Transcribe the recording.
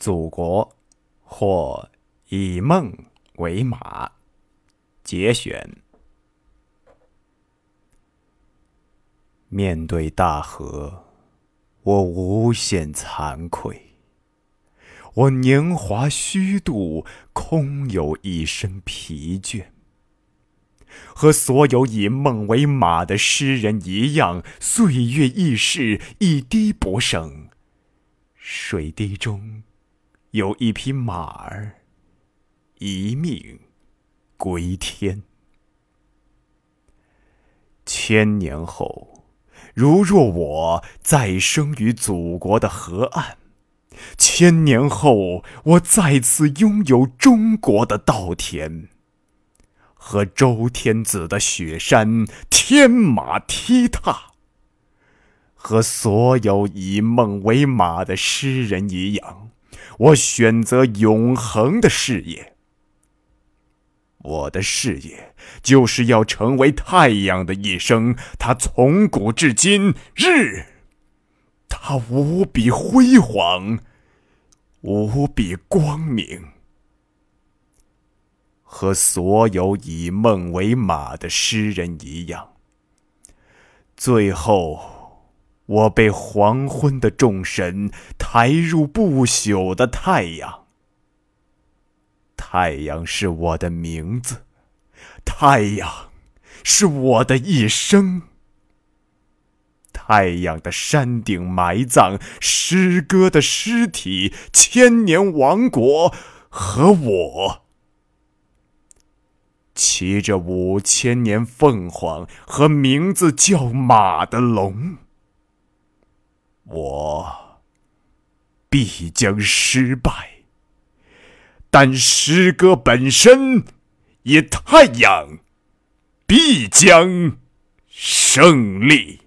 祖国，或以梦为马。节选。面对大河，我无限惭愧。我年华虚度，空有一身疲倦。和所有以梦为马的诗人一样，岁月易逝，一滴不剩。水滴中，有一匹马儿，一命归天。千年后，如若我再生于祖国的河岸，千年后，我再次拥有中国的稻田。和周天子的雪山天马踢踏，和所有以梦为马的诗人一样，我选择永恒的事业。我的事业就是要成为太阳的一生，它从古至今日，它无比辉煌，无比光明。和所有以梦为马的诗人一样，最后，我被黄昏的众神抬入不朽的太阳。太阳是我的名字，太阳是我的一生。太阳的山顶埋葬诗歌的尸体，千年王国和我。骑着五千年凤凰和名字叫马的龙，我必将失败，但诗歌本身，也太阳，必将胜利。